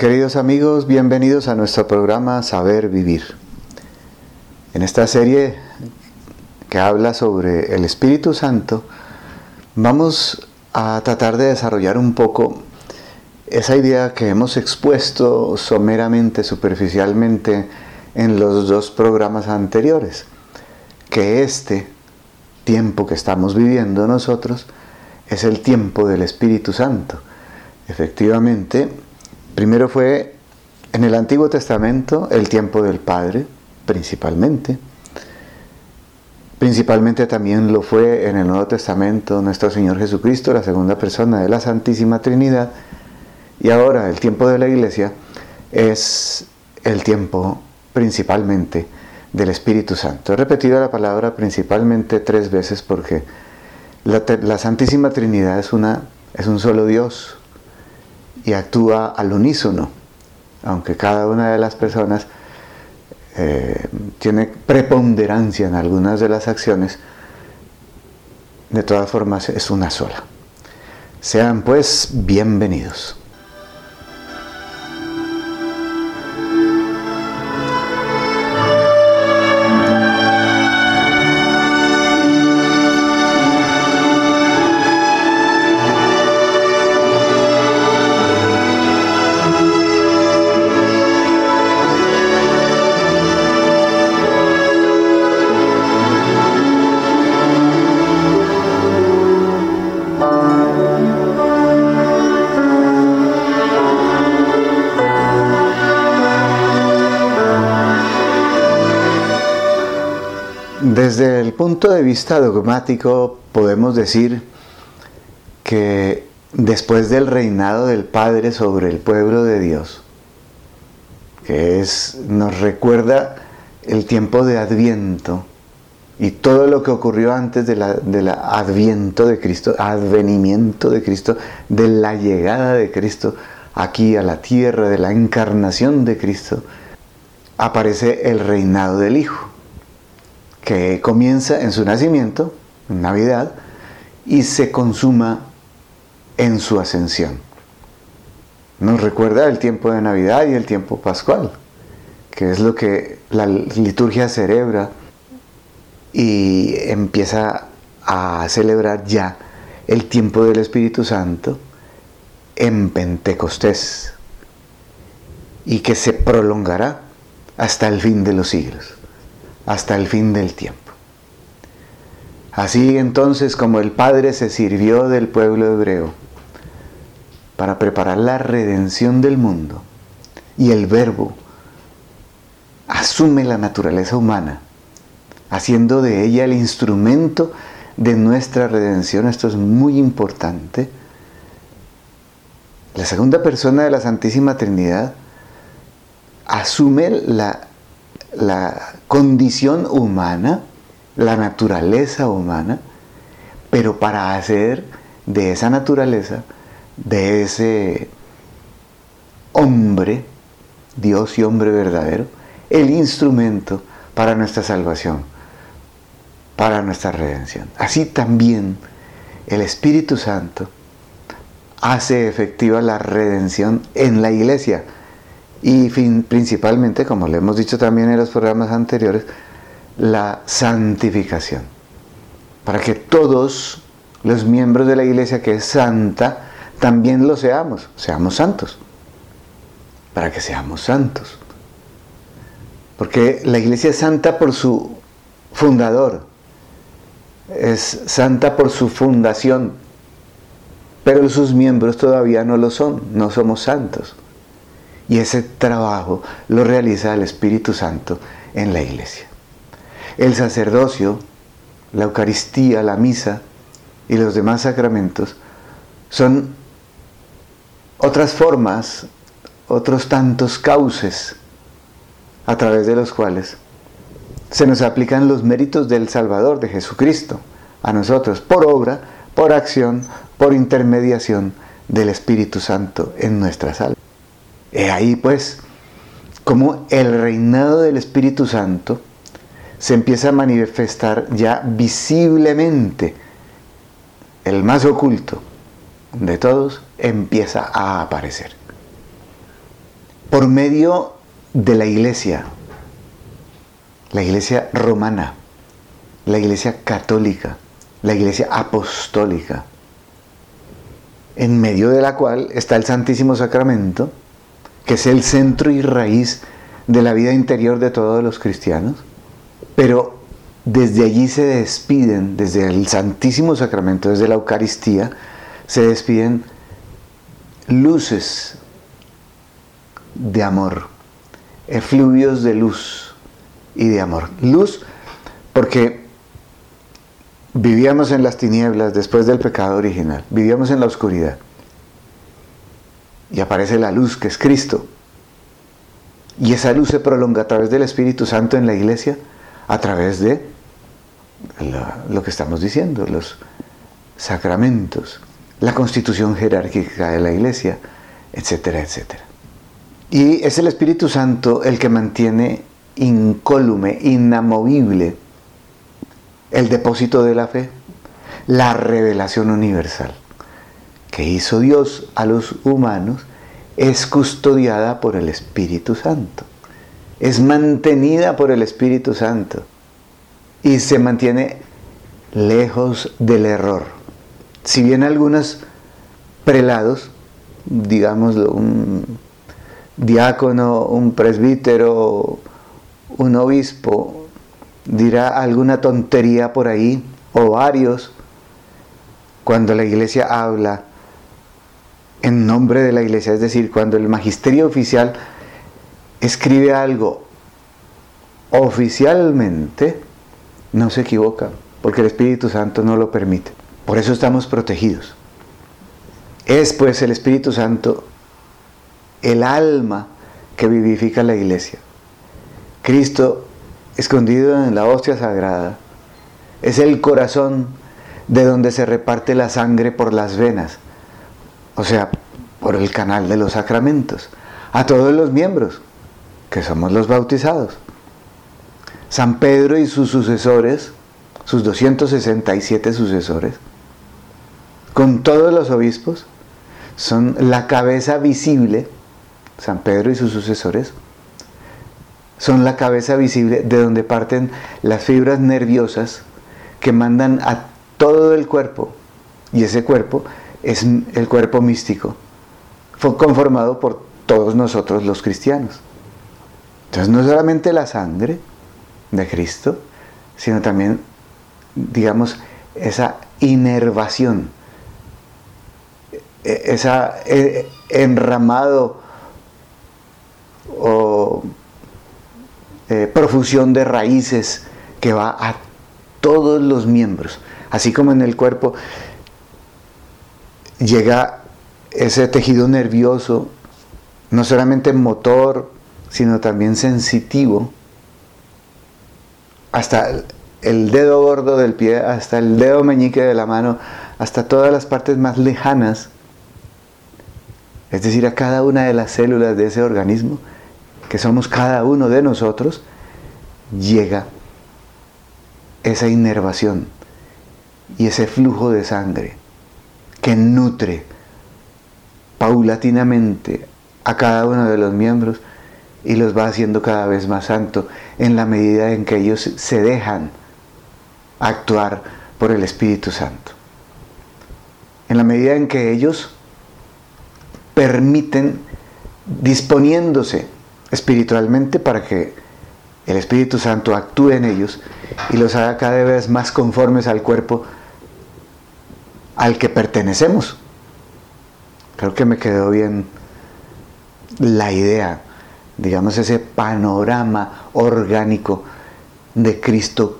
queridos amigos, bienvenidos a nuestro programa Saber Vivir. En esta serie que habla sobre el Espíritu Santo, vamos a tratar de desarrollar un poco esa idea que hemos expuesto someramente, superficialmente en los dos programas anteriores, que este tiempo que estamos viviendo nosotros es el tiempo del Espíritu Santo. Efectivamente, primero fue en el Antiguo Testamento el tiempo del Padre, principalmente. Principalmente también lo fue en el Nuevo Testamento nuestro Señor Jesucristo, la segunda persona de la Santísima Trinidad. Y ahora el tiempo de la iglesia es el tiempo principalmente del Espíritu Santo. He repetido la palabra principalmente tres veces porque la, Santísima Trinidad es, una, es un solo Dios y actúa al unísono, aunque cada una de las personas eh, tiene preponderancia en algunas de las acciones, de todas formas es una sola. Sean pues bienvenidos. Punto de vista dogmático podemos decir que después del reinado del Padre sobre el pueblo de Dios, que es, nos recuerda el tiempo de Adviento y todo lo que ocurrió antes del de Adviento de Cristo, advenimiento de Cristo, de la llegada de Cristo aquí a la tierra, de la encarnación de Cristo, aparece el reinado del Hijo que comienza en su nacimiento, en Navidad, y se consuma en su ascensión. Nos recuerda el tiempo de Navidad y el tiempo pascual, que es lo que la liturgia celebra y empieza a celebrar ya el tiempo del Espíritu Santo en Pentecostés y que se prolongará hasta el fin de los siglos hasta el fin del tiempo. Así entonces como el Padre se sirvió del pueblo hebreo para preparar la redención del mundo y el Verbo asume la naturaleza humana, haciendo de ella el instrumento de nuestra redención, esto es muy importante, la segunda persona de la Santísima Trinidad asume la la condición humana, la naturaleza humana, pero para hacer de esa naturaleza, de ese hombre, Dios y hombre verdadero, el instrumento para nuestra salvación, para nuestra redención. Así también el Espíritu Santo hace efectiva la redención en la iglesia y principalmente, como le hemos dicho también en los programas anteriores, la santificación. Para que todos los miembros de la iglesia que es santa, también lo seamos, seamos santos. Para que seamos santos. Porque la iglesia es santa por su fundador, es santa por su fundación, pero sus miembros todavía no lo son, no somos santos. Y ese trabajo lo realiza el Espíritu Santo en la iglesia. El sacerdocio, la Eucaristía, la misa y los demás sacramentos son otras formas, otros tantos cauces a través de los cuales se nos aplican los méritos del Salvador, de Jesucristo, a nosotros, por obra, por acción, por intermediación del Espíritu Santo en nuestras almas. He ahí pues como el reinado del Espíritu Santo se empieza a manifestar ya visiblemente. El más oculto de todos empieza a aparecer. por medio de la iglesia, la iglesia romana, la iglesia católica, la iglesia apostólica, en medio de la cual está el Santísimo Sacramento, que es el centro y raíz de la vida interior de todos los cristianos, pero desde allí se despiden, desde el Santísimo Sacramento, desde la Eucaristía, se despiden luces de amor, efluvios de luz y de amor. Luz porque vivíamos en las tinieblas después del pecado original, vivíamos en la oscuridad. Y aparece la luz que es Cristo. Y esa luz se prolonga a través del Espíritu Santo en la iglesia, a través de lo que estamos diciendo, los sacramentos, la constitución jerárquica de la iglesia, etcétera, etcétera. Y es el Espíritu Santo el que mantiene incólume, inamovible, el depósito de la fe, la revelación universal que hizo Dios a los humanos es custodiada por el Espíritu Santo, es mantenida por el Espíritu Santo y se mantiene lejos del error. Si bien algunos prelados, digamos un diácono, un presbítero, un obispo, dirá alguna tontería por ahí, o varios, cuando la iglesia habla en nombre de la iglesia, es decir, cuando el magisterio oficial escribe algo oficialmente, no se equivoca, porque el Espíritu Santo no lo permite. Por eso estamos protegidos. Es pues el Espíritu Santo el alma que vivifica la iglesia. Cristo, escondido en la hostia sagrada, es el corazón de donde se reparte la sangre por las venas, o sea, por el canal de los sacramentos, a todos los miembros, que somos los bautizados. San Pedro y sus sucesores, sus 267 sucesores, con todos los obispos, son la cabeza visible San Pedro y sus sucesores, son la cabeza visible de donde parten las fibras nerviosas que mandan a todo el cuerpo. Y ese cuerpo es el cuerpo místico, conformado por todos nosotros los cristianos. Entonces no solamente la sangre de Cristo, sino también, digamos, esa inervación, e-, esa e-, enramado o eh, profusión de raíces que va a todos los miembros. Así como en el cuerpo llega ese tejido nervioso, no solamente motor, sino también sensitivo, hasta el dedo gordo del pie, hasta el dedo meñique de la mano, hasta todas las partes más lejanas, es decir, a cada una de las células de ese organismo, que somos cada uno de nosotros, llega esa inervación y ese flujo de sangre que nutre paulatinamente a cada uno de los miembros y los va haciendo cada vez más santo en la medida en que ellos se dejan actuar por el Espíritu Santo. En la medida en que ellos permiten disponiéndose espiritualmente para que el Espíritu Santo actúe en ellos y los haga cada vez más conformes al cuerpo al que pertenecemos. Creo que me quedó bien la idea, digamos, ese panorama orgánico de Cristo,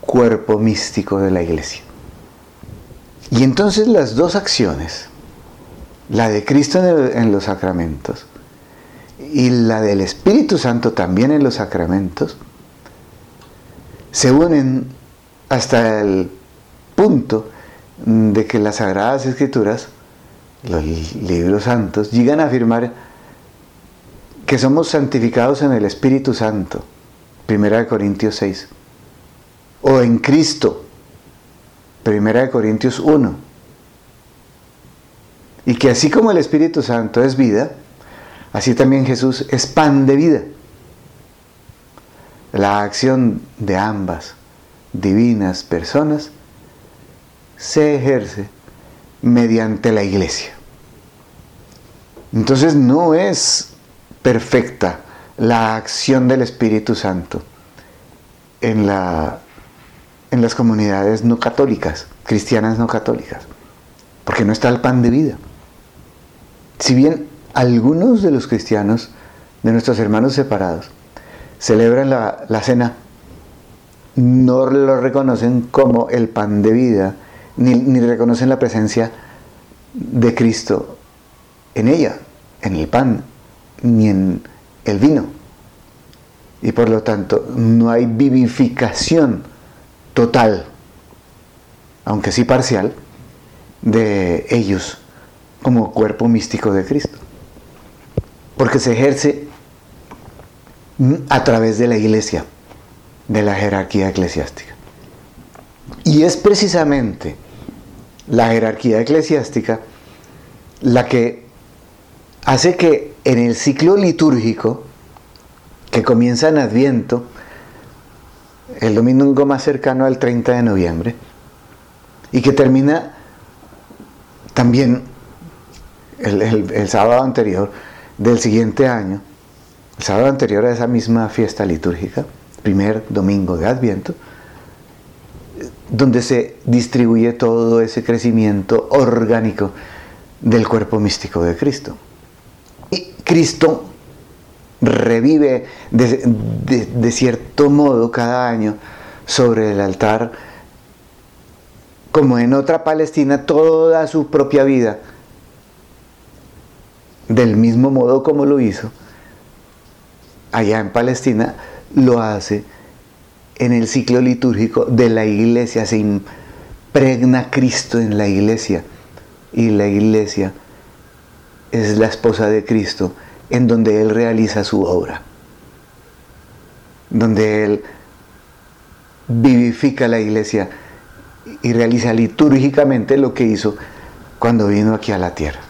cuerpo místico de la iglesia. Y entonces las dos acciones, la de Cristo en, los sacramentos y la del Espíritu Santo también en los sacramentos, se unen hasta el punto de que las Sagradas Escrituras, los libros santos, llegan a afirmar que somos santificados en el Espíritu Santo, 1 Corintios 6, o en Cristo, 1 Corintios 1, y que así como el Espíritu Santo es vida, así también Jesús es pan de vida. La acción de ambas divinas personas se ejerce mediante la iglesia. Entonces no es perfecta la acción del Espíritu Santo en, la, en las comunidades no católicas, cristianas no católicas, porque no está el pan de vida. Si bien algunos de los cristianos, de nuestros hermanos separados, celebran la, la cena, no lo reconocen como el pan de vida, ni, reconocen la presencia de Cristo en ella, en el pan, ni en el vino. Y por lo tanto no hay vivificación total, aunque sí parcial, de ellos como cuerpo místico de Cristo. Porque se ejerce a través de la iglesia, de la jerarquía eclesiástica. Y es precisamente la jerarquía eclesiástica la que hace que en el ciclo litúrgico que comienza en Adviento, el domingo más cercano al 30 de noviembre, y que termina también el, sábado anterior del siguiente año, el sábado anterior a esa misma fiesta litúrgica, primer domingo de Adviento, donde se distribuye todo ese crecimiento orgánico del cuerpo místico de Cristo. Y Cristo revive de, cierto modo cada año sobre el altar, como en otra Palestina, toda su propia vida, del mismo modo como lo hizo allá en Palestina, lo hace en el ciclo litúrgico de la iglesia, se impregna Cristo en la iglesia y la iglesia es la esposa de Cristo en donde Él realiza su obra, donde Él vivifica la iglesia y realiza litúrgicamente lo que hizo cuando vino aquí a la tierra.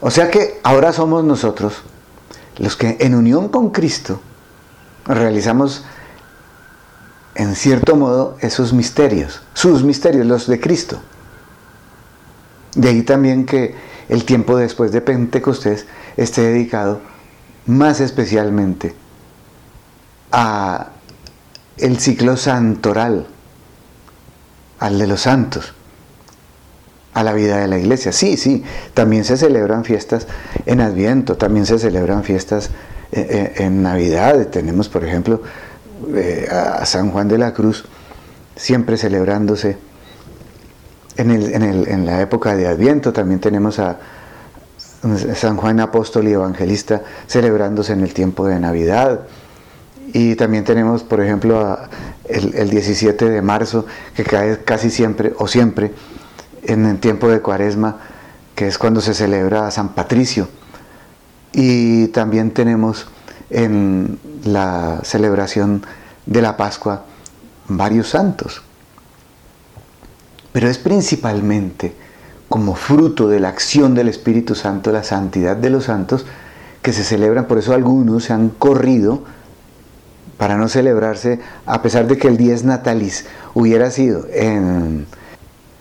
O sea que ahora somos nosotros los que en unión con Cristo realizamos en cierto modo esos misterios, sus misterios, los de Cristo. De ahí también que el tiempo después de Pentecostés esté dedicado más especialmente a el ciclo santoral, al de los santos, a la vida de la iglesia. Sí, sí, también se celebran fiestas en Adviento, también se celebran fiestas eh, eh, en Navidad. Tenemos, por ejemplo, eh, a San Juan de la Cruz, siempre celebrándose en, la época de Adviento también tenemos a San Juan Apóstol y Evangelista celebrándose en el tiempo de Navidad. Y también tenemos, por ejemplo, el, el, 17 de marzo, que cae casi siempre o siempre en el tiempo de Cuaresma, que es cuando se celebra a San Patricio. Y también tenemos en la celebración de la Pascua varios santos. Pero es principalmente como fruto de la acción del Espíritu Santo, la santidad de los santos, que se celebran, por eso algunos se han corrido para no celebrarse, a pesar de que el 10 natalis hubiera sido en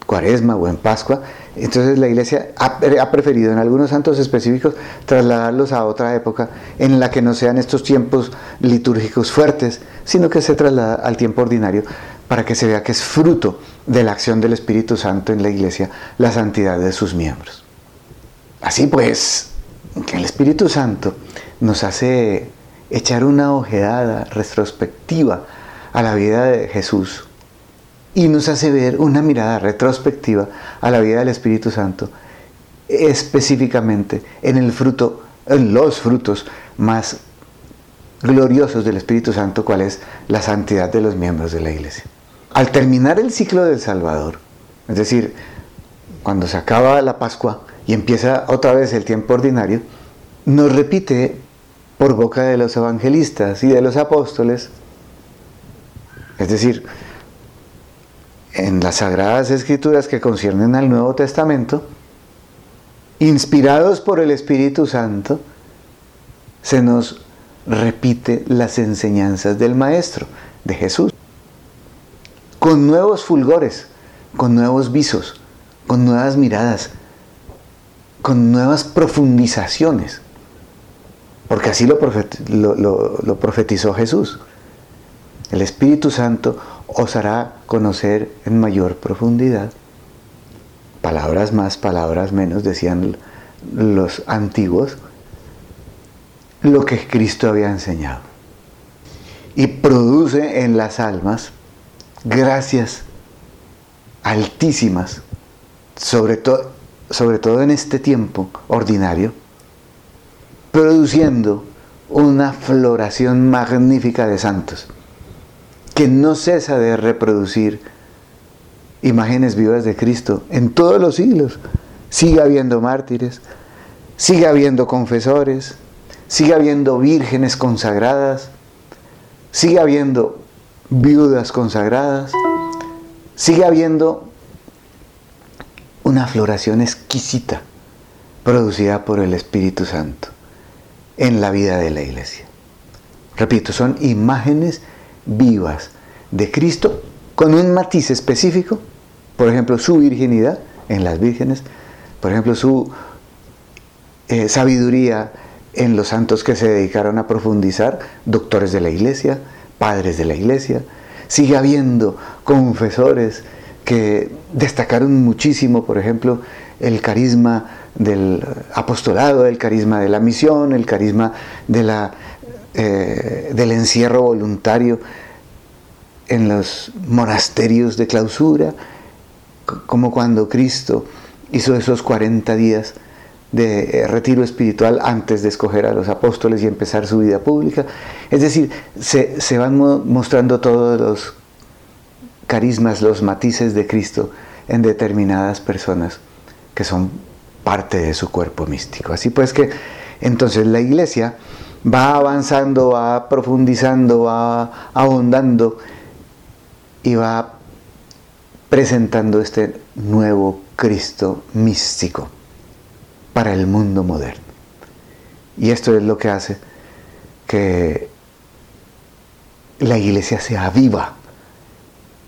cuaresma o en pascua, entonces la iglesia ha, preferido en algunos santos específicos trasladarlos a otra época en la que no sean estos tiempos litúrgicos fuertes, sino que se traslada al tiempo ordinario para que se vea que es fruto de la acción del Espíritu Santo en la iglesia la santidad de sus miembros. Así pues, que el Espíritu Santo nos hace echar una ojeada retrospectiva a la vida de Jesús y nos hace ver una mirada retrospectiva a la vida del Espíritu Santo, específicamente en el fruto, en los frutos más gloriosos del Espíritu Santo, cuál es la santidad de los miembros de la iglesia. Al terminar el ciclo del Salvador, es decir, cuando se acaba la Pascua y empieza otra vez el tiempo ordinario, nos repite por boca de los evangelistas y de los apóstoles, es decir, en las sagradas escrituras que conciernen al Nuevo Testamento, inspirados por el Espíritu Santo, se nos repite las enseñanzas del Maestro, de Jesús, con nuevos fulgores, con nuevos visos, con nuevas miradas, con nuevas profundizaciones, porque así lo, profetizó Jesús. El Espíritu Santo os hará conocer en mayor profundidad. Palabras más, palabras menos, decían los antiguos, lo que Cristo había enseñado. Y produce en las almas gracias altísimas, sobre, sobre todo en este tiempo ordinario, produciendo una floración magnífica de santos, que no cesa de reproducir imágenes vivas de Cristo en todos los siglos. Sigue habiendo mártires, sigue habiendo confesores, sigue habiendo vírgenes consagradas, sigue habiendo viudas consagradas, sigue habiendo una floración exquisita producida por el Espíritu Santo en la vida de la iglesia. Repito, son imágenes vivas de Cristo con un matiz específico, por ejemplo, su virginidad en las vírgenes, por ejemplo, su eh, sabiduría en los santos que se dedicaron a profundizar, doctores de la iglesia, padres de la iglesia, sigue habiendo confesores que destacaron muchísimo, por ejemplo, el carisma del apostolado, el carisma de la misión, el carisma de la, eh, del encierro voluntario en los monasterios de clausura, como cuando Cristo hizo esos 40 días de eh, retiro espiritual antes de escoger a los apóstoles y empezar su vida pública. Es decir, se, se van mostrando todos los carismas, los matices de Cristo en determinadas personas que son parte de su cuerpo místico. Así pues que entonces la iglesia va avanzando, va profundizando, va ahondando y va presentando este nuevo Cristo místico para el mundo moderno. Y esto es lo que hace que la iglesia sea viva,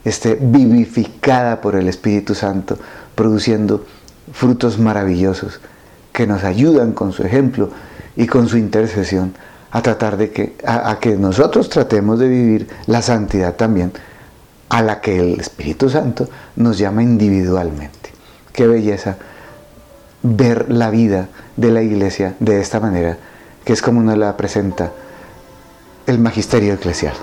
esté vivificada por el Espíritu Santo, produciendo frutos maravillosos que nos ayudan con su ejemplo y con su intercesión a tratar de que, a, que nosotros tratemos de vivir la santidad también a la que el Espíritu Santo nos llama individualmente. Qué belleza ver la vida de la iglesia de esta manera, que es como nos la presenta el magisterio eclesial.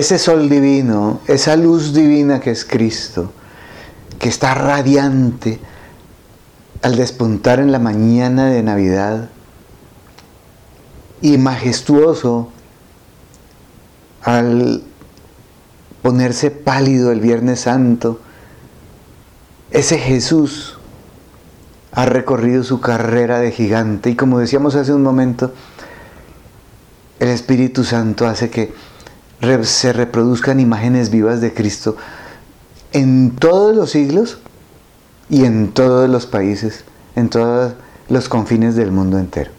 Ese sol divino, esa luz divina que es Cristo, que está radiante al despuntar en la mañana de Navidad y majestuoso al ponerse pálido el Viernes Santo, ese Jesús ha recorrido su carrera de gigante y como decíamos hace un momento, el Espíritu Santo hace que se reproduzcan imágenes vivas de Cristo en todos los siglos y en todos los países, en todos los confines del mundo entero.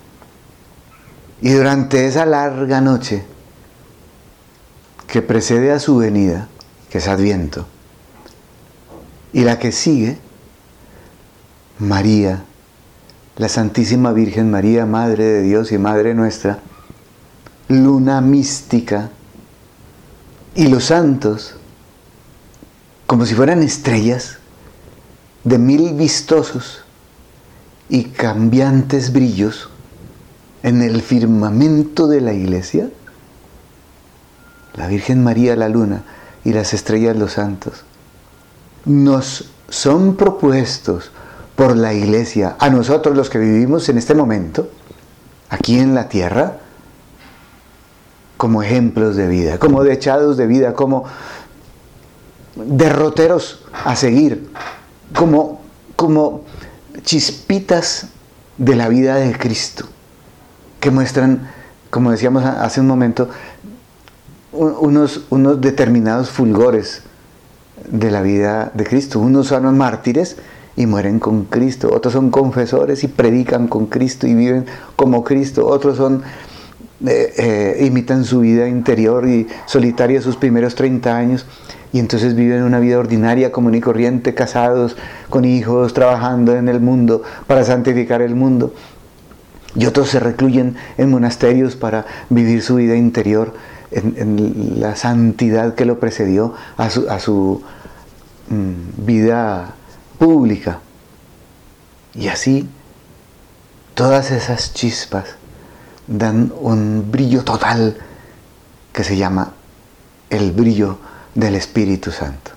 Y durante esa larga noche que precede a su venida, que es Adviento, y la que sigue, María, la Santísima Virgen María, Madre de Dios y Madre nuestra, luna mística, y los santos, como si fueran estrellas de mil vistosos y cambiantes brillos en el firmamento de la iglesia, la Virgen María la Luna y las estrellas los santos. Nos son propuestos por la iglesia, a nosotros los que vivimos en este momento, aquí en la tierra, como ejemplos de vida, como dechados de vida, como derroteros a seguir, como, como chispitas de la vida de Cristo, que muestran, como decíamos hace un momento, unos, unos determinados fulgores de la vida de Cristo. Unos son mártires y mueren con Cristo, otros son confesores y predican con Cristo y viven como Cristo, otros son eh, eh, imitan su vida interior y solitaria sus primeros 30 años y entonces viven una vida ordinaria, común y corriente, casados, con hijos, trabajando en el mundo para santificar el mundo. Y otros se recluyen en monasterios para vivir su vida interior en, la santidad que lo precedió a su, mm, vida pública. Y así, todas esas chispas dan un brillo total que se llama el brillo del Espíritu Santo.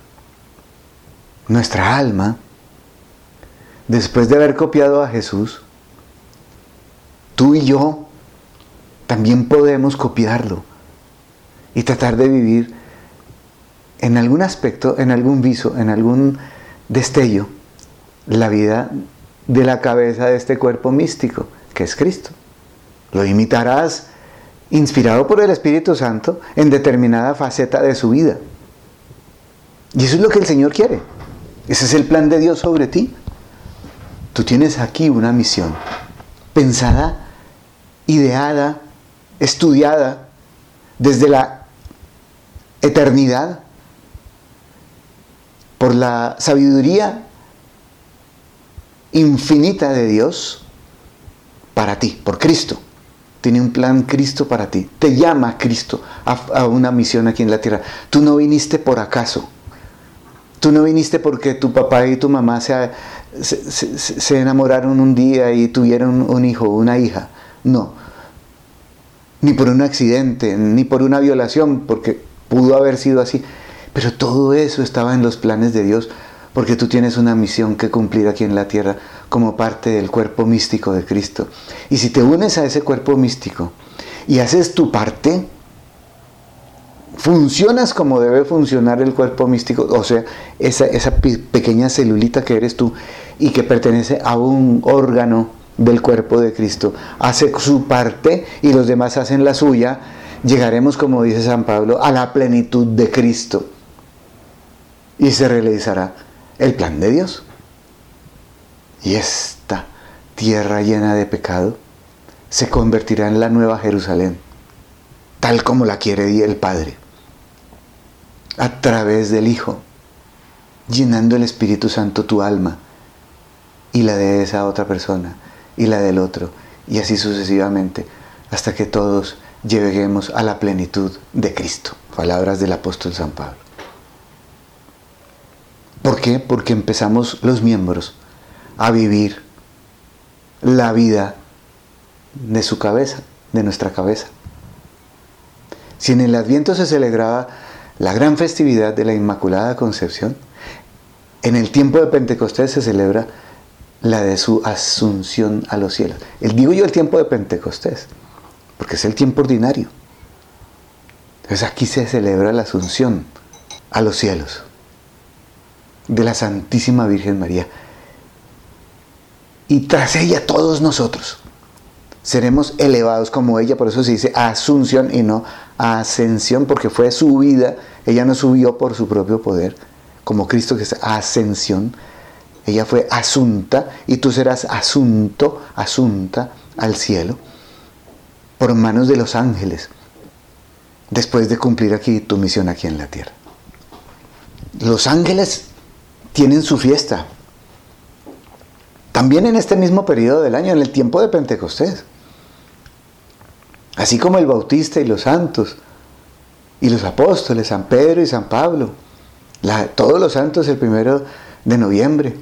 Nuestra alma, después de haber copiado a Jesús, tú y yo también podemos copiarlo y tratar de vivir en algún aspecto, en algún viso, en algún destello, la vida de la cabeza de este cuerpo místico, que es Cristo. Lo imitarás inspirado por el Espíritu Santo en determinada faceta de su vida. Y eso es lo que el Señor quiere. Ese es el plan de Dios sobre ti. Tú tienes aquí una misión pensada, ideada, estudiada desde la eternidad por la sabiduría infinita de Dios para ti, por Cristo. Tiene un plan Cristo para ti. Te llama Cristo a, una misión aquí en la tierra. Tú no viniste por acaso. Tú no viniste porque tu papá y tu mamá se, se, enamoraron un día y tuvieron un hijo una hija. No. Ni por un accidente, ni por una violación, porque pudo haber sido así. Pero todo eso estaba en los planes de Dios, porque tú tienes una misión que cumplir aquí en la tierra como parte del cuerpo místico de Cristo. Y si te unes a ese cuerpo místico y haces tu parte, funcionas como debe funcionar el cuerpo místico, o sea, esa, pequeña celulita que eres tú y que pertenece a un órgano del cuerpo de Cristo, hace su parte y los demás hacen la suya, llegaremos, como dice San Pablo, a la plenitud de Cristo y se realizará el plan de Dios. Y esta tierra llena de pecado se convertirá en la nueva Jerusalén, tal como la quiere el Padre, a través del Hijo, llenando el Espíritu Santo tu alma y la de esa otra persona y la del otro, y así sucesivamente, hasta que todos lleguemos a la plenitud de Cristo. Palabras del apóstol San Pablo. ¿Por qué? Porque empezamos los miembros a vivir la vida de su cabeza, de nuestra cabeza. Si en el Adviento se celebraba la gran festividad de la Inmaculada Concepción, en el tiempo de Pentecostés se celebra la de su asunción a los cielos. El, digo yo el tiempo de Pentecostés, porque es el tiempo ordinario. Entonces aquí se celebra la asunción a los cielos de la Santísima Virgen María y tras ella todos nosotros seremos elevados como ella, por eso se dice asunción y no ascensión, porque fue su vida, ella no subió por su propio poder, como Cristo que es ascensión, ella fue asunta y tú serás asunto, asunta al cielo, por manos de los ángeles, después de cumplir aquí tu misión aquí en la tierra. Los ángeles tienen su fiesta, también en este mismo periodo del año, en el tiempo de Pentecostés. Así como el Bautista y los santos, y los apóstoles, San Pedro y San Pablo, todos los santos el primero de noviembre,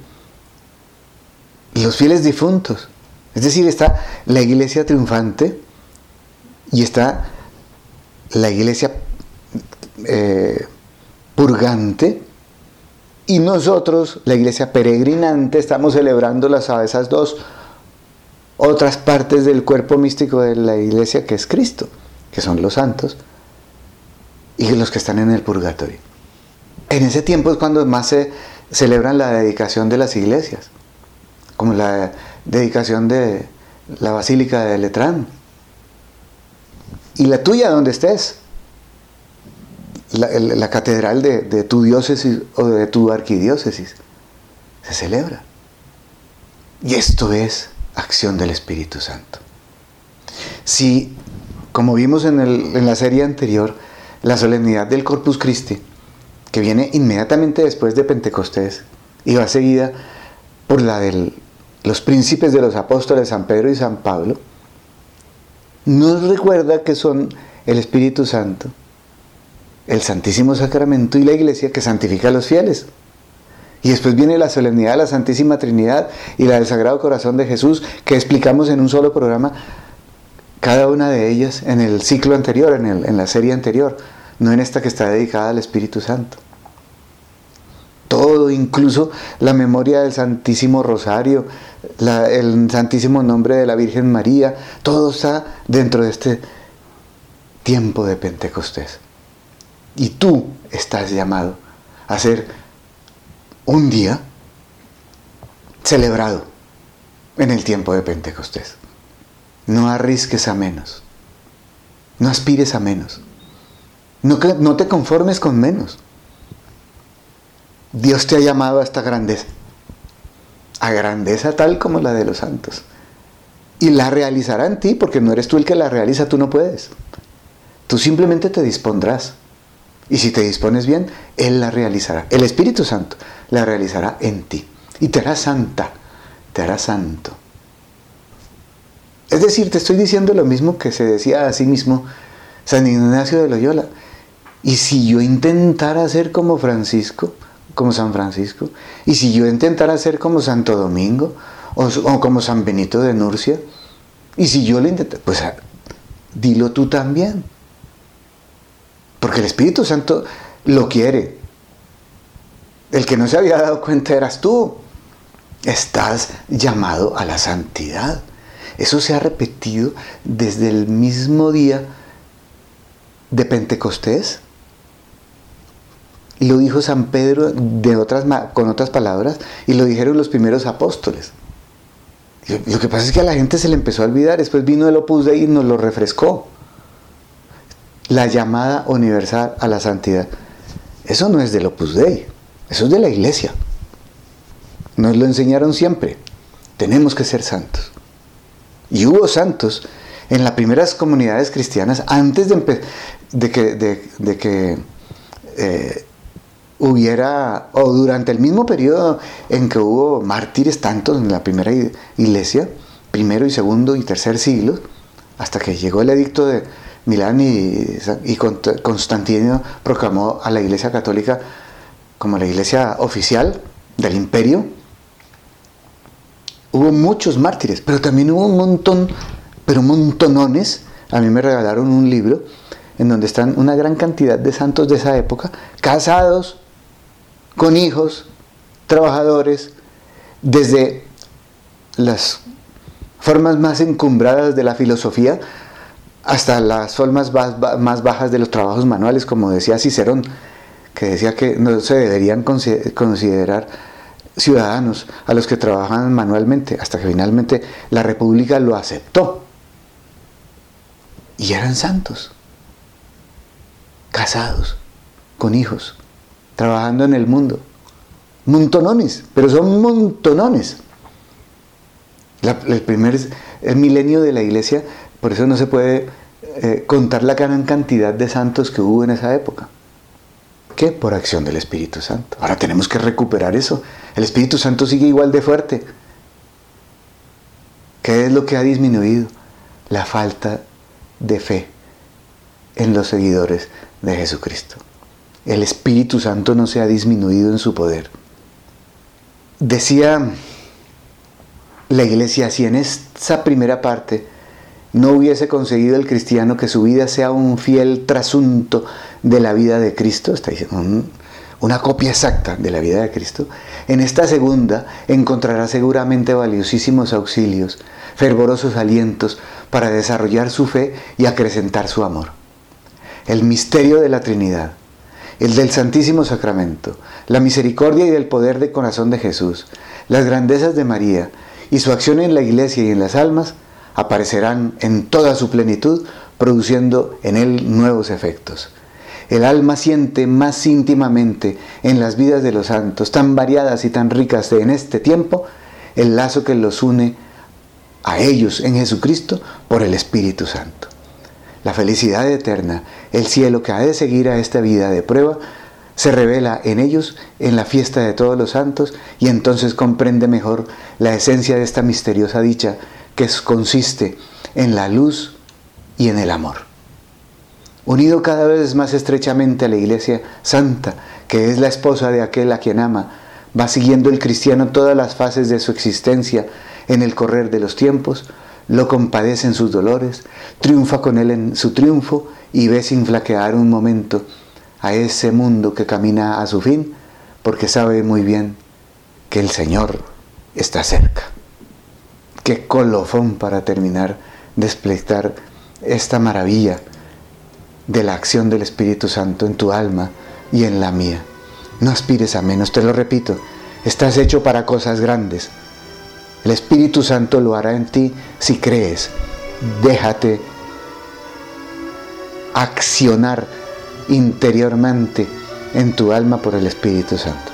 y los fieles difuntos. Es decir, está la iglesia triunfante y está la iglesia eh, purgante y nosotros, la iglesia peregrinante, estamos celebrando las, esas dos otras partes del cuerpo místico de la iglesia que es Cristo, que son los santos y los que están en el purgatorio. En ese tiempo es cuando más se celebran la dedicación de las iglesias, como la dedicación de la Basílica de Letrán. Y la tuya, donde estés. La, catedral de, tu diócesis o de tu arquidiócesis. Se celebra. Y esto es acción del Espíritu Santo. Si, como vimos en, en, la serie anterior, la solemnidad del Corpus Christi, que viene inmediatamente después de Pentecostés y va seguida por la de los príncipes de los apóstoles San Pedro y San Pablo, nos recuerda que son el Espíritu Santo, el Santísimo Sacramento y la Iglesia que santifica a los fieles. Y después viene la solemnidad de la Santísima Trinidad y la del Sagrado Corazón de Jesús, que explicamos en un solo programa, cada una de ellas en el ciclo anterior, en, la serie anterior, no en esta que está dedicada al Espíritu Santo. Todo, incluso la memoria del Santísimo Rosario, el Santísimo Nombre de la Virgen María, todo está dentro de este tiempo de Pentecostés. Y tú estás llamado a ser un día celebrado en el tiempo de Pentecostés. No arrisques a menos. No aspires a menos. No, no te conformes con menos. Dios te ha llamado a esta grandeza a grandeza tal como la de los santos. Y la realizará en ti, porque no eres tú el que la realiza, tú no puedes. Tú simplemente te dispondrás. Y si te dispones bien, Él la realizará. El Espíritu Santo la realizará en ti. Y te hará santa, te hará santo. Es decir, te estoy diciendo lo mismo que se decía a sí mismo San Ignacio de Loyola. Y si yo intentara ser como Francisco, como San Francisco, y si yo intentara ser como Santo Domingo o, como San Benito de Nurcia, y si yo lo intento, pues dilo tú también. Porque el Espíritu Santo lo quiere. El que no se había dado cuenta eras tú. Estás llamado a la santidad. Eso se ha repetido desde el mismo día de Pentecostés lo dijo San Pedro de otras, con otras palabras y lo dijeron los primeros apóstoles. Lo que pasa es que a la gente se le empezó a olvidar, después vino el Opus Dei y nos lo refrescó. La llamada universal a la santidad. Eso no es del Opus Dei, eso es de la iglesia. Nos lo enseñaron siempre. Tenemos que ser santos. Y hubo santos en las primeras comunidades cristianas antes de, que, de, que eh, hubiera, o durante el mismo periodo en que hubo mártires tantos en la primera iglesia, primero y segundo y tercer siglo, hasta que llegó el edicto de Milán y, y Constantino proclamó a la iglesia católica como la iglesia oficial del imperio, hubo muchos mártires, pero también hubo un montón, pero montonones, a mí me regalaron un libro en donde están una gran cantidad de santos de esa época, casados, con hijos, trabajadores, desde las formas más encumbradas de la filosofía hasta las formas más bajas de los trabajos manuales, como decía Cicerón, que decía que no se deberían considerar ciudadanos a los que trabajan manualmente, hasta que finalmente la República lo aceptó. Y eran santos, casados, con hijos trabajando en el mundo. Montonones, pero son montonones. el primer el milenio de la iglesia, por eso no se puede eh, contar la gran cantidad de santos que hubo en esa época. ¿Qué? Por acción del Espíritu Santo. Ahora tenemos que recuperar eso. El Espíritu Santo sigue igual de fuerte. ¿Qué es lo que ha disminuido? La falta de fe en los seguidores de Jesucristo el Espíritu Santo no se ha disminuido en su poder. Decía la iglesia, si en esa primera parte no hubiese conseguido el cristiano que su vida sea un fiel trasunto de la vida de Cristo, está diciendo, mm, una copia exacta de la vida de Cristo, en esta segunda encontrará seguramente valiosísimos auxilios, fervorosos alientos para desarrollar su fe y acrecentar su amor. El misterio de la Trinidad, el del Santísimo Sacramento, la misericordia y el poder de corazón de Jesús, las grandezas de María y su acción en la iglesia y en las almas aparecerán en toda su plenitud, produciendo en él nuevos efectos. El alma siente más íntimamente en las vidas de los santos, tan variadas y tan ricas de en este tiempo, el lazo que los une a ellos en Jesucristo por el Espíritu Santo. La felicidad eterna, el cielo que ha de seguir a esta vida de prueba, se revela en ellos en la fiesta de todos los santos y entonces comprende mejor la esencia de esta misteriosa dicha que consiste en la luz y en el amor. Unido cada vez más estrechamente a la Iglesia Santa, que es la esposa de aquel a quien ama, va siguiendo el cristiano todas las fases de su existencia en el correr de los tiempos, lo compadece en sus dolores, triunfa con él en su triunfo y ve sin flaquear un momento a ese mundo que camina a su fin, porque sabe muy bien que el Señor está cerca. Qué colofón para terminar de explicar esta maravilla de la acción del Espíritu Santo en tu alma y en la mía. No aspires a menos, te lo repito, estás hecho para cosas grandes. El Espíritu Santo lo hará en ti si crees. Déjate accionar interiormente en tu alma por el Espíritu Santo.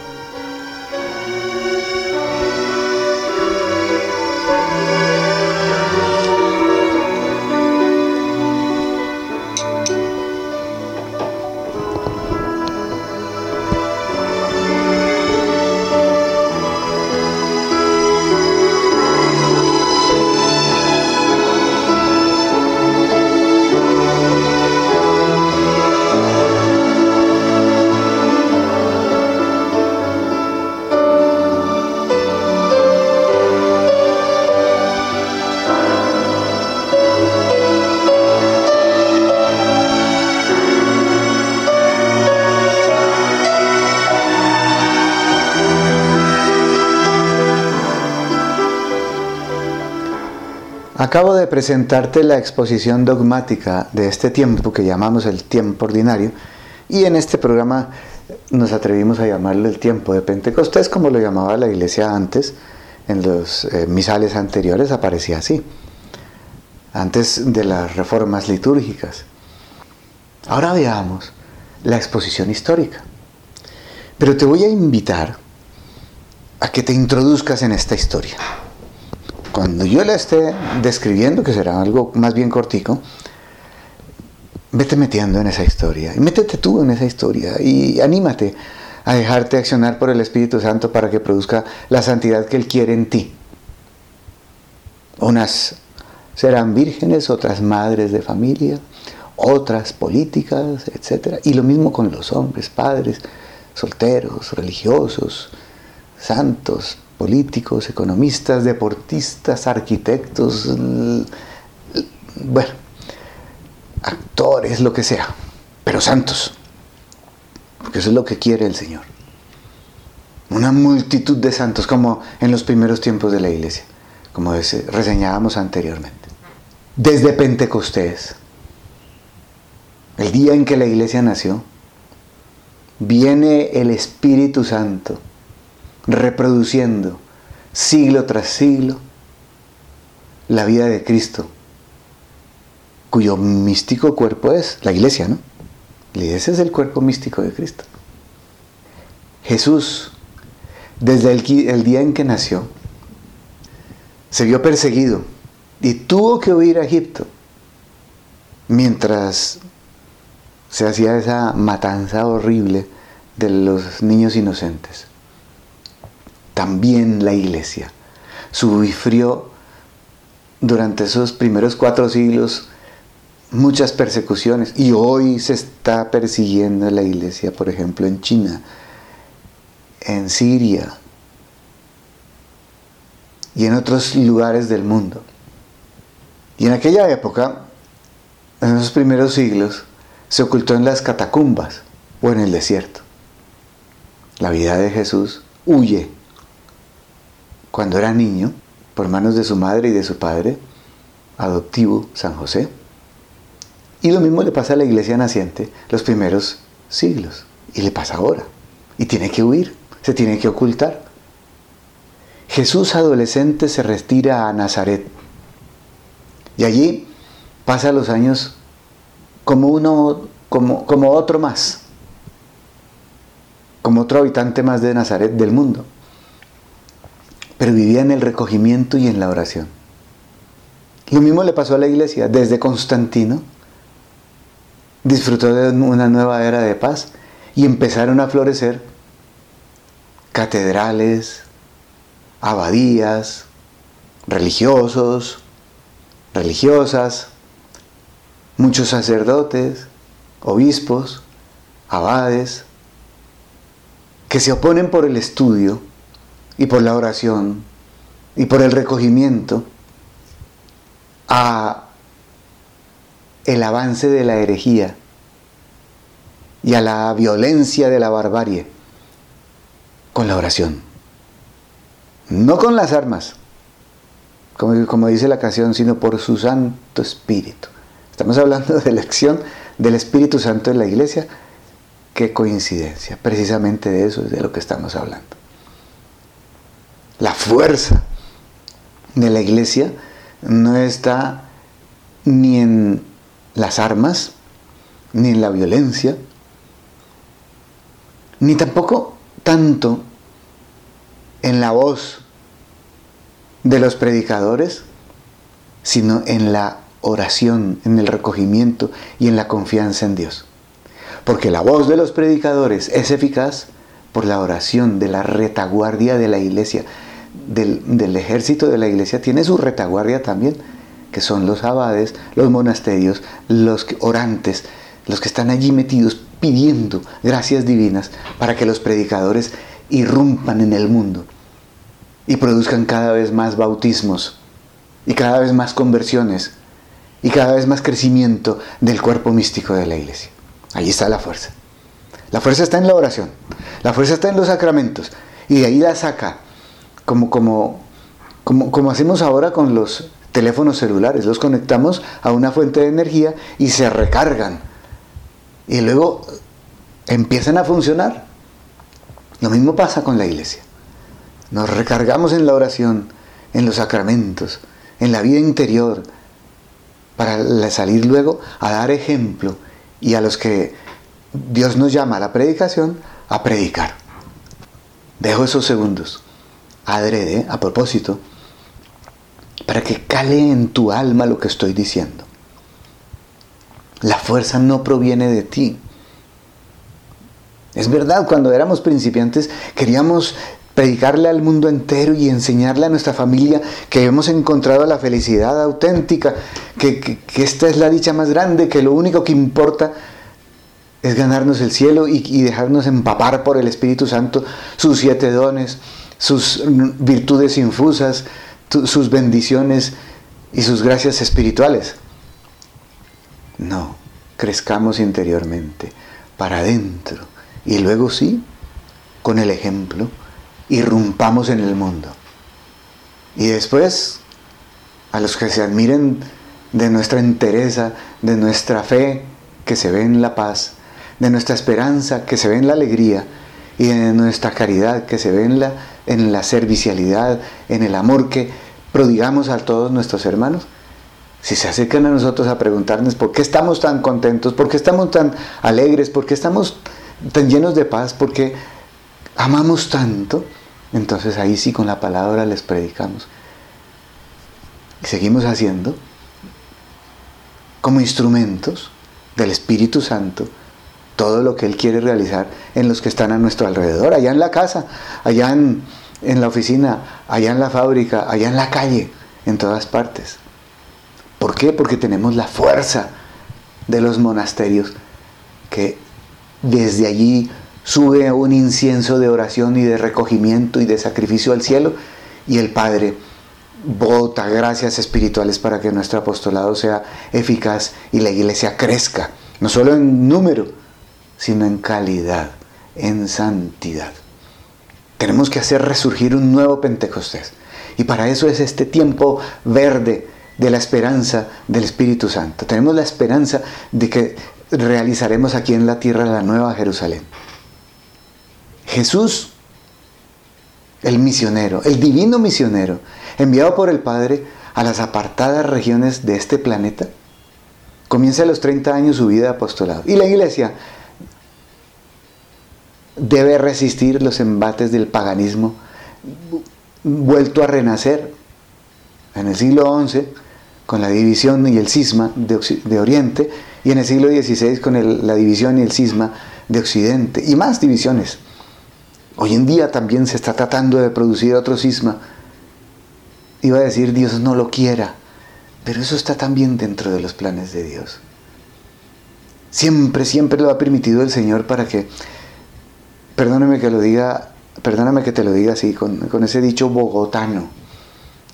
Acabo de presentarte la exposición dogmática de este tiempo que llamamos el tiempo ordinario y en este programa nos atrevimos a llamarlo el tiempo de Pentecostés como lo llamaba la iglesia antes, en los eh, misales anteriores aparecía así, antes de las reformas litúrgicas. Ahora veamos la exposición histórica. Pero te voy a invitar a que te introduzcas en esta historia cuando yo la esté describiendo, que será algo más bien cortico, vete metiendo en esa historia y métete tú en esa historia y anímate a dejarte accionar por el Espíritu Santo para que produzca la santidad que Él quiere en ti. Unas serán vírgenes, otras madres de familia, otras políticas, etc. Y lo mismo con los hombres, padres, solteros, religiosos, santos, políticos, economistas, deportistas, arquitectos, bueno, actores, lo que sea, pero santos, porque eso es lo que quiere el Señor. Una multitud de santos, como en los primeros tiempos de la iglesia, como reseñábamos anteriormente. Desde Pentecostés, el día en que la iglesia nació, viene el Espíritu Santo reproduciendo siglo tras siglo la vida de Cristo, cuyo místico cuerpo es la iglesia, ¿no? La iglesia es el cuerpo místico de Cristo. Jesús, desde el, el día en que nació, se vio perseguido y tuvo que huir a Egipto mientras se hacía esa matanza horrible de los niños inocentes también la iglesia sufrió durante esos primeros cuatro siglos muchas persecuciones y hoy se está persiguiendo la iglesia, por ejemplo, en China, en Siria y en otros lugares del mundo. Y en aquella época, en esos primeros siglos, se ocultó en las catacumbas o en el desierto. la vida de Jesús, huye cuando era niño por manos de su madre y de su padre, adoptivo San José. Y lo mismo le pasa a la iglesia naciente los primeros siglos. Y le pasa ahora. Y tiene que huir, se tiene que ocultar. Jesús adolescente se retira a Nazaret. Y allí pasa los años como uno, como, como otro más. Como otro habitante más de Nazaret del mundo. Pero vivía en el recogimiento y en la oración. Lo mismo le pasó a la iglesia. Desde Constantino disfrutó de una nueva era de paz y empezaron a florecer catedrales, abadías, religiosos, religiosas, muchos sacerdotes, obispos, abades, que se oponen por el estudio y por la oración y por el recogimiento a el avance de la herejía y a la violencia de la barbarie con la oración. No con las armas, como, como dice la canción, sino por su Santo Espíritu. Estamos hablando de elección del Espíritu Santo en la iglesia. Qué coincidencia. Precisamente de eso es de lo que estamos hablando. La fuerza de la iglesia no está ni en las armas, ni en la violencia, ni tampoco tanto en la voz de los predicadores, sino en la oración, en el recogimiento y en la confianza en Dios. Porque la voz de los predicadores es eficaz por la oración de la retaguardia de la iglesia, del, ejército de la iglesia, tiene su retaguardia también que son los abades, los monasterios, los orantes, los que están allí metidos pidiendo gracias divinas para que los predicadores irrumpan en el mundo y produzcan cada vez más bautismos y cada vez más conversiones y cada vez más crecimiento del cuerpo místico de la iglesia. Allí está la fuerza. La fuerza está en la oración, la fuerza está en los sacramentos y de ahí la saca como, como, como, hacemos ahora con los teléfonos celulares, los conectamos a una fuente de energía y se recargan. Y luego empiezan a funcionar. Lo mismo pasa con la iglesia. Nos recargamos en la oración, en los sacramentos, en la vida interior, para salir luego a dar ejemplo y a los que Dios nos llama a la predicación, a predicar. Dejo esos segundos, adrede, a propósito, para que cale en tu alma lo que estoy diciendo. La fuerza no proviene de ti. Es verdad, cuando éramos principiantes queríamos predicarle al mundo entero y enseñarle a nuestra familia que hemos encontrado la felicidad auténtica, que, esta es la dicha más grande, que lo único que importa es ganarnos el cielo y, y dejarnos empapar por el Espíritu Santo sus siete dones, sus virtudes infusas, sus bendiciones y sus gracias espirituales. No, crezcamos interiormente, para adentro. Y luego sí, con el ejemplo, irrumpamos en el mundo. Y después, a los que se admiren de nuestra entereza, de nuestra fe, que se ve en la paz, de nuestra esperanza, que se ve en la alegría, y de nuestra caridad, que se ve en la en la servicialidad, en el amor que prodigamos a todos nuestros hermanos, si se acercan a nosotros a preguntarnos por qué estamos tan contentos, por qué estamos tan alegres, por qué estamos tan llenos de paz, por qué amamos tanto, entonces ahí sí con la palabra les predicamos. Y seguimos haciendo como instrumentos del Espíritu Santo todo lo que Él quiere realizar en los que están a nuestro alrededor, allá en la casa, allá en, la oficina, allá en la fábrica, allá en la calle, en todas partes. ¿Por qué? Porque tenemos la fuerza de los monasterios que desde allí sube un incienso de oración y de recogimiento y de sacrificio al cielo y el Padre bota gracias espirituales para que nuestro apostolado sea eficaz y la iglesia crezca, no solo en número, sino en calidad, en santidad. tenemos que hacer resurgir un nuevo Pentecostés. Y para eso es este tiempo verde de la esperanza del Espíritu Santo. Tenemos la esperanza de que realizaremos aquí en la tierra la nueva Jerusalén. Jesús, el misionero, el divino misionero, enviado por el Padre a las apartadas regiones de este planeta, comienza a los 30 años su vida de apostolado. Y la iglesia debe resistir los embates del paganismo vuelto a renacer en el siglo XI con la división y el cisma de, Oriente y en el siglo XVI con la división y el cisma de Occidente y más divisiones. Hoy en día también se está tratando de producir otro cisma. Iba a decir Dios no lo quiera, pero eso está también dentro de los planes de Dios. Siempre, siempre lo ha permitido el Señor para que, perdóname que lo diga, perdóname que te lo diga así, con, con ese dicho bogotano,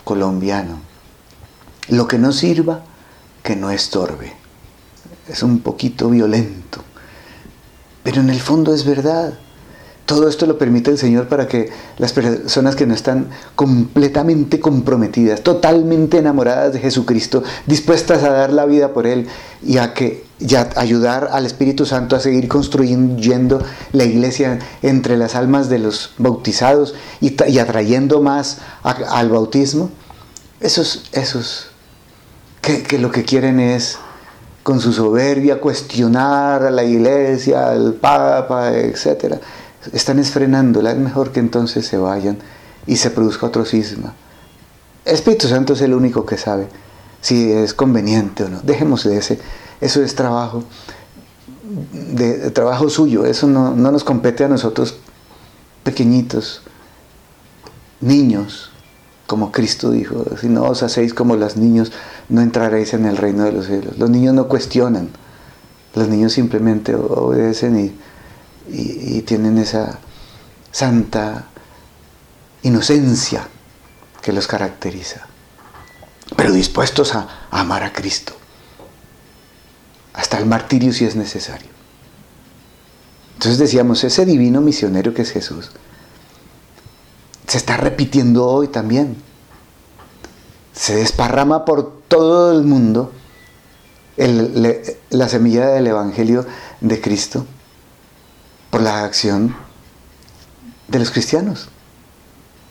colombiano. Lo que no sirva, que no estorbe. Es un poquito violento, pero en el fondo es verdad. Todo esto lo permite el Señor para que las personas que no están completamente comprometidas, totalmente enamoradas de Jesucristo, dispuestas a dar la vida por Él y a que ayudar al Espíritu Santo a seguir construyendo la iglesia entre las almas de los bautizados y, atrayendo más al bautismo, esos, que, que lo que quieren es con su soberbia cuestionar a la iglesia, al Papa, etcétera están esfrenándola, es mejor que entonces se vayan y se produzca otro cisma. Espíritu Santo es el único que sabe si es conveniente o no. Dejemos de ese, eso es trabajo, de, trabajo suyo, eso no, no nos compete a nosotros pequeñitos, niños, como Cristo dijo, si no os hacéis como los niños, no entraréis en el reino de los cielos. Los niños no cuestionan, los niños simplemente obedecen y y, tienen esa santa inocencia que los caracteriza, pero dispuestos a, amar a Cristo, hasta el martirio si es necesario. Entonces decíamos, ese divino misionero que es Jesús, se está repitiendo hoy también. Se desparrama por todo el mundo la semilla del Evangelio de Cristo por la acción de los cristianos.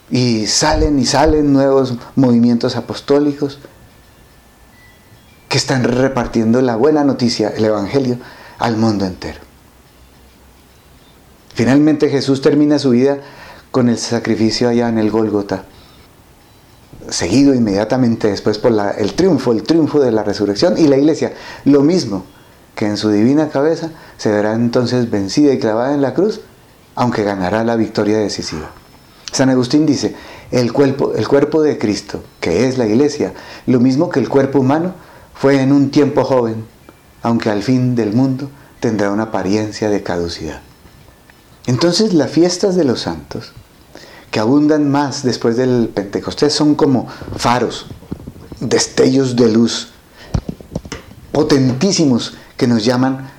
Y salen y salen nuevos movimientos apostólicos que están repartiendo la buena noticia, el Evangelio, al mundo entero. Finalmente Jesús termina su vida con el sacrificio allá en el Gólgota, seguido inmediatamente después por el triunfo, el triunfo de la resurrección y la iglesia, lo mismo, que en su divina cabeza se verá entonces vencida y clavada en la cruz, aunque ganará la victoria decisiva. San Agustín dice, el cuerpo, el cuerpo de Cristo, que es la iglesia, lo mismo que el cuerpo humano, fue en un tiempo joven, aunque al fin del mundo tendrá una apariencia de caducidad. Entonces las fiestas de los santos, que abundan más después del Pentecostés, son como faros, destellos de luz, potentísimos que nos llaman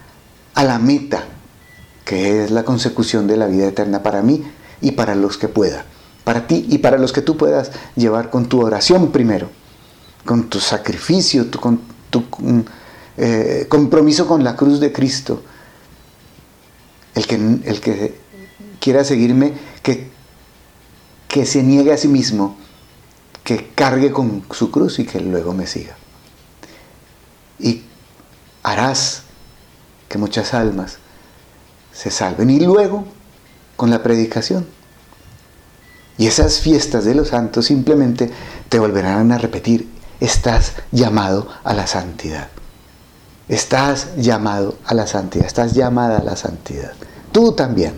a la meta, que es la consecución de la vida eterna para mí y para los que pueda, para ti y para los que tú puedas llevar con tu oración primero, con tu sacrificio, con tu eh, compromiso con la cruz de Cristo. El que, el que quiera seguirme, que, que se niegue a sí mismo, que cargue con su cruz y que luego me siga. Y harás que muchas almas se salven. Y luego, con la predicación. Y esas fiestas de los santos simplemente te volverán a repetir, estás llamado a la santidad. Estás llamado a la santidad, estás llamada a la santidad. Tú también,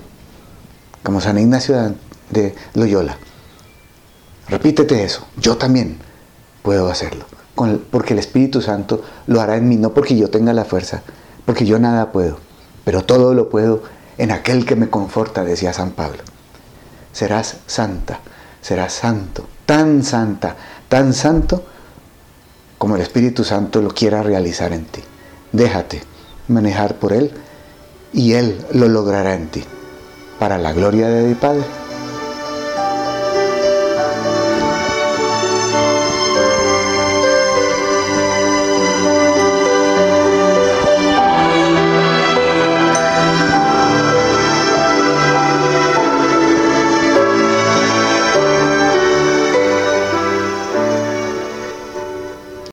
como San Ignacio de Loyola. Repítete eso, yo también puedo hacerlo porque el Espíritu Santo lo hará en mí, no porque yo tenga la fuerza, porque yo nada puedo, pero todo lo puedo en aquel que me conforta, decía San Pablo. Serás santa, serás santo, tan santa, tan santo como el Espíritu Santo lo quiera realizar en ti. Déjate manejar por Él y Él lo logrará en ti, para la gloria de mi Padre